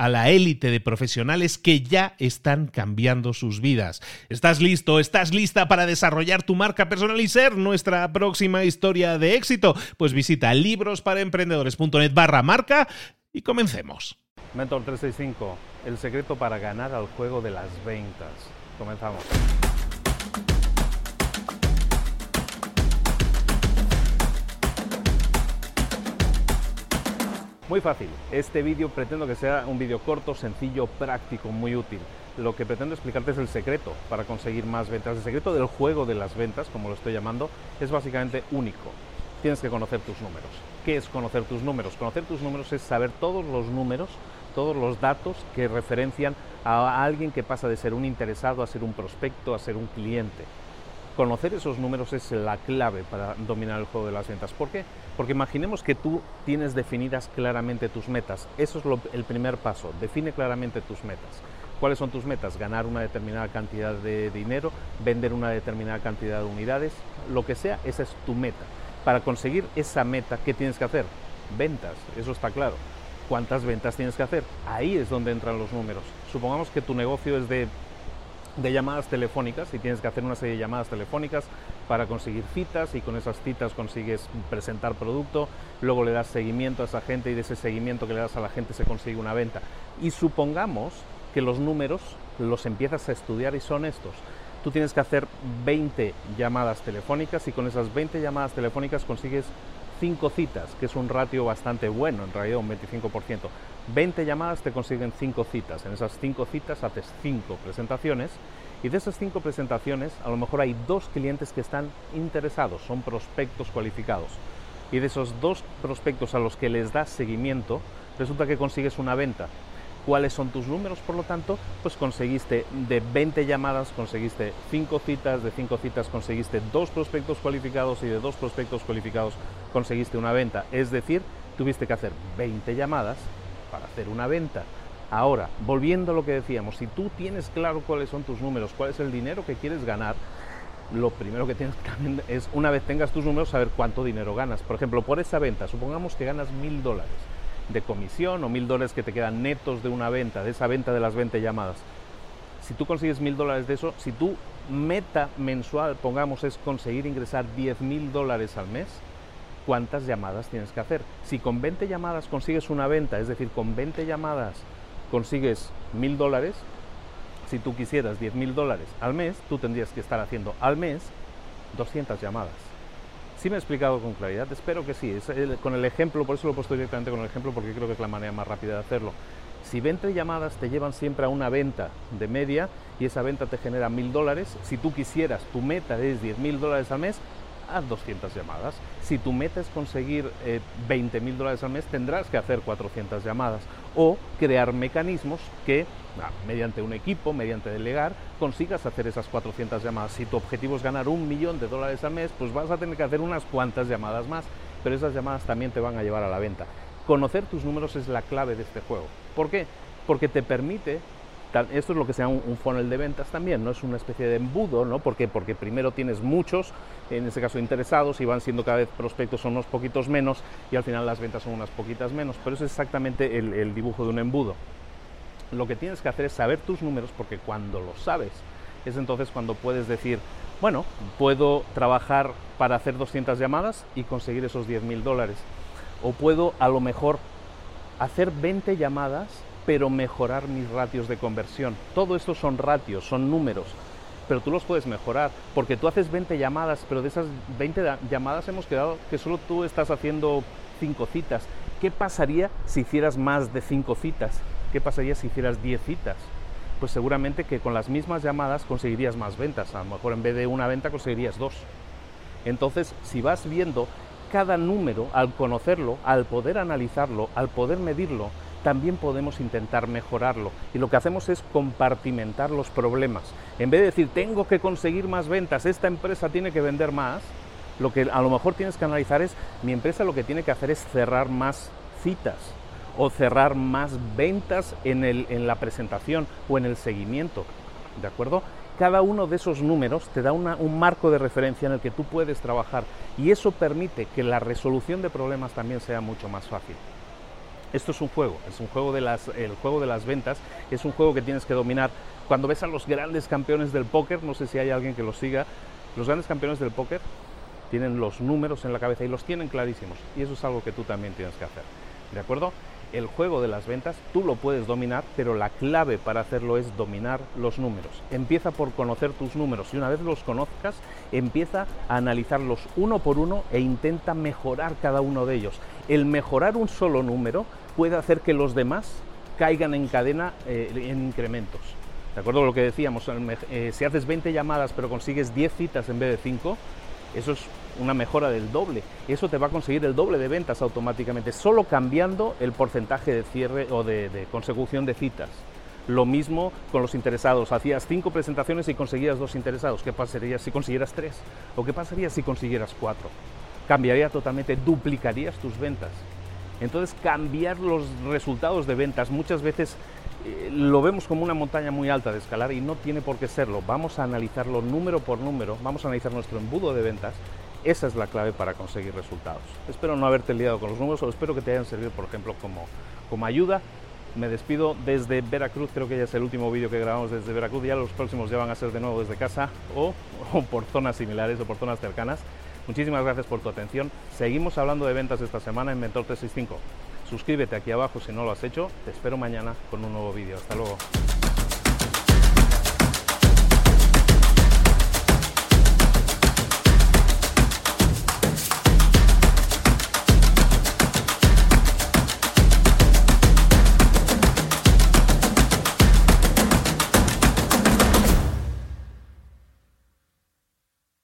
a la élite de profesionales que ya están cambiando sus vidas. ¿Estás listo? ¿Estás lista para desarrollar tu marca personal y ser nuestra próxima historia de éxito? Pues visita librosparaemprendedores.net barra marca y comencemos. Mentor 365, el secreto para ganar al juego de las ventas. Comenzamos. Muy fácil, este vídeo pretendo que sea un vídeo corto, sencillo, práctico, muy útil. Lo que pretendo explicarte es el secreto para conseguir más ventas. El secreto del juego de las ventas, como lo estoy llamando, es básicamente único. Tienes que conocer tus números. ¿Qué es conocer tus números? Conocer tus números es saber todos los números, todos los datos que referencian a alguien que pasa de ser un interesado a ser un prospecto, a ser un cliente. Conocer esos números es la clave para dominar el juego de las ventas. ¿Por qué? Porque imaginemos que tú tienes definidas claramente tus metas. Eso es el primer paso. Define claramente tus metas. ¿Cuáles son tus metas? Ganar una determinada cantidad de dinero, vender una determinada cantidad de unidades, lo que sea, esa es tu meta. Para conseguir esa meta, ¿qué tienes que hacer? Ventas, eso está claro. ¿Cuántas ventas tienes que hacer? Ahí es donde entran los números. Supongamos que tu negocio es de de llamadas telefónicas y tienes que hacer una serie de llamadas telefónicas para conseguir citas y con esas citas consigues presentar producto, luego le das seguimiento a esa gente y de ese seguimiento que le das a la gente se consigue una venta. Y supongamos que los números los empiezas a estudiar y son estos. Tú tienes que hacer 20 llamadas telefónicas y con esas 20 llamadas telefónicas consigues 5 citas, que es un ratio bastante bueno, en realidad un 25%. 20 llamadas te consiguen 5 citas. En esas 5 citas haces 5 presentaciones y de esas 5 presentaciones a lo mejor hay dos clientes que están interesados, son prospectos cualificados. Y de esos dos prospectos a los que les das seguimiento, resulta que consigues una venta. ¿Cuáles son tus números? Por lo tanto, pues conseguiste de 20 llamadas, conseguiste 5 citas, de 5 citas conseguiste 2 prospectos cualificados y de 2 prospectos cualificados conseguiste una venta. Es decir, tuviste que hacer 20 llamadas para hacer una venta. Ahora, volviendo a lo que decíamos, si tú tienes claro cuáles son tus números, cuál es el dinero que quieres ganar, lo primero que tienes que es, una vez tengas tus números, saber cuánto dinero ganas. Por ejemplo, por esa venta, supongamos que ganas mil dólares de comisión o mil dólares que te quedan netos de una venta, de esa venta de las 20 llamadas. Si tú consigues mil dólares de eso, si tu meta mensual, pongamos, es conseguir ingresar 10 mil dólares al mes, cuántas llamadas tienes que hacer. Si con 20 llamadas consigues una venta, es decir, con 20 llamadas consigues mil dólares, si tú quisieras 10 mil dólares al mes, tú tendrías que estar haciendo al mes 200 llamadas. ¿Sí me he explicado con claridad? Espero que sí. con el ejemplo, por eso lo he puesto directamente con el ejemplo, porque creo que es la manera más rápida de hacerlo. Si 20 llamadas te llevan siempre a una venta de media y esa venta te genera mil dólares, si tú quisieras, tu meta es 10 mil dólares al mes, haz 200 llamadas. Si tu meta es conseguir 20 eh, mil dólares al mes, tendrás que hacer 400 llamadas o crear mecanismos que, ah, mediante un equipo, mediante delegar, consigas hacer esas 400 llamadas. Si tu objetivo es ganar un millón de dólares al mes, pues vas a tener que hacer unas cuantas llamadas más, pero esas llamadas también te van a llevar a la venta. Conocer tus números es la clave de este juego. ¿Por qué? Porque te permite esto es lo que se llama un, funnel de ventas también, no es una especie de embudo, ¿no? Porque, porque primero tienes muchos, en este caso interesados, y van siendo cada vez prospectos son unos poquitos menos, y al final las ventas son unas poquitas menos, pero es exactamente el, el dibujo de un embudo. Lo que tienes que hacer es saber tus números, porque cuando los sabes, es entonces cuando puedes decir, bueno, puedo trabajar para hacer 200 llamadas y conseguir esos 10 mil dólares. O puedo a lo mejor hacer 20 llamadas pero mejorar mis ratios de conversión. Todo esto son ratios, son números, pero tú los puedes mejorar, porque tú haces 20 llamadas, pero de esas 20 llamadas hemos quedado que solo tú estás haciendo 5 citas. ¿Qué pasaría si hicieras más de 5 citas? ¿Qué pasaría si hicieras 10 citas? Pues seguramente que con las mismas llamadas conseguirías más ventas. A lo mejor en vez de una venta conseguirías dos. Entonces, si vas viendo cada número, al conocerlo, al poder analizarlo, al poder medirlo, también podemos intentar mejorarlo. Y lo que hacemos es compartimentar los problemas. En vez de decir, tengo que conseguir más ventas, esta empresa tiene que vender más, lo que a lo mejor tienes que analizar es, mi empresa lo que tiene que hacer es cerrar más citas o cerrar más ventas en, el, en la presentación o en el seguimiento. ¿De acuerdo? Cada uno de esos números te da un marco de referencia en el que tú puedes trabajar y eso permite que la resolución de problemas también sea mucho más fácil. Esto es un juego, es un juego de las, el juego de las ventas, es un juego que tienes que dominar. Cuando ves a los grandes campeones del póker, no sé si hay alguien que los siga, los grandes campeones del póker tienen los números en la cabeza y los tienen clarísimos. Y eso es algo que tú también tienes que hacer. ¿De acuerdo? El juego de las ventas tú lo puedes dominar, pero la clave para hacerlo es dominar los números. Empieza por conocer tus números y una vez los conozcas, empieza a analizarlos uno por uno e intenta mejorar cada uno de ellos. El mejorar un solo número puede hacer que los demás caigan en cadena eh, en incrementos. ¿De acuerdo? Lo que decíamos, eh, si haces 20 llamadas pero consigues 10 citas en vez de 5, eso es una mejora del doble. Eso te va a conseguir el doble de ventas automáticamente, solo cambiando el porcentaje de cierre o de, consecución de citas. Lo mismo con los interesados. Hacías cinco presentaciones y conseguías dos interesados. ¿Qué pasaría si consiguieras tres? ¿O qué pasaría si consiguieras cuatro? Cambiaría totalmente, duplicarías tus ventas. Entonces, cambiar los resultados de ventas muchas veces eh, lo vemos como una montaña muy alta de escalar y no tiene por qué serlo. Vamos a analizarlo número por número, vamos a analizar nuestro embudo de ventas. Esa es la clave para conseguir resultados. Espero no haberte liado con los números o espero que te hayan servido, por ejemplo, como, como ayuda. Me despido desde Veracruz, creo que ya es el último vídeo que grabamos desde Veracruz, ya los próximos ya van a ser de nuevo desde casa o, o por zonas similares o por zonas cercanas. Muchísimas gracias por tu atención. Seguimos hablando de ventas esta semana en Mentor 365. Suscríbete aquí abajo si no lo has hecho. Te espero mañana con un nuevo vídeo. Hasta luego.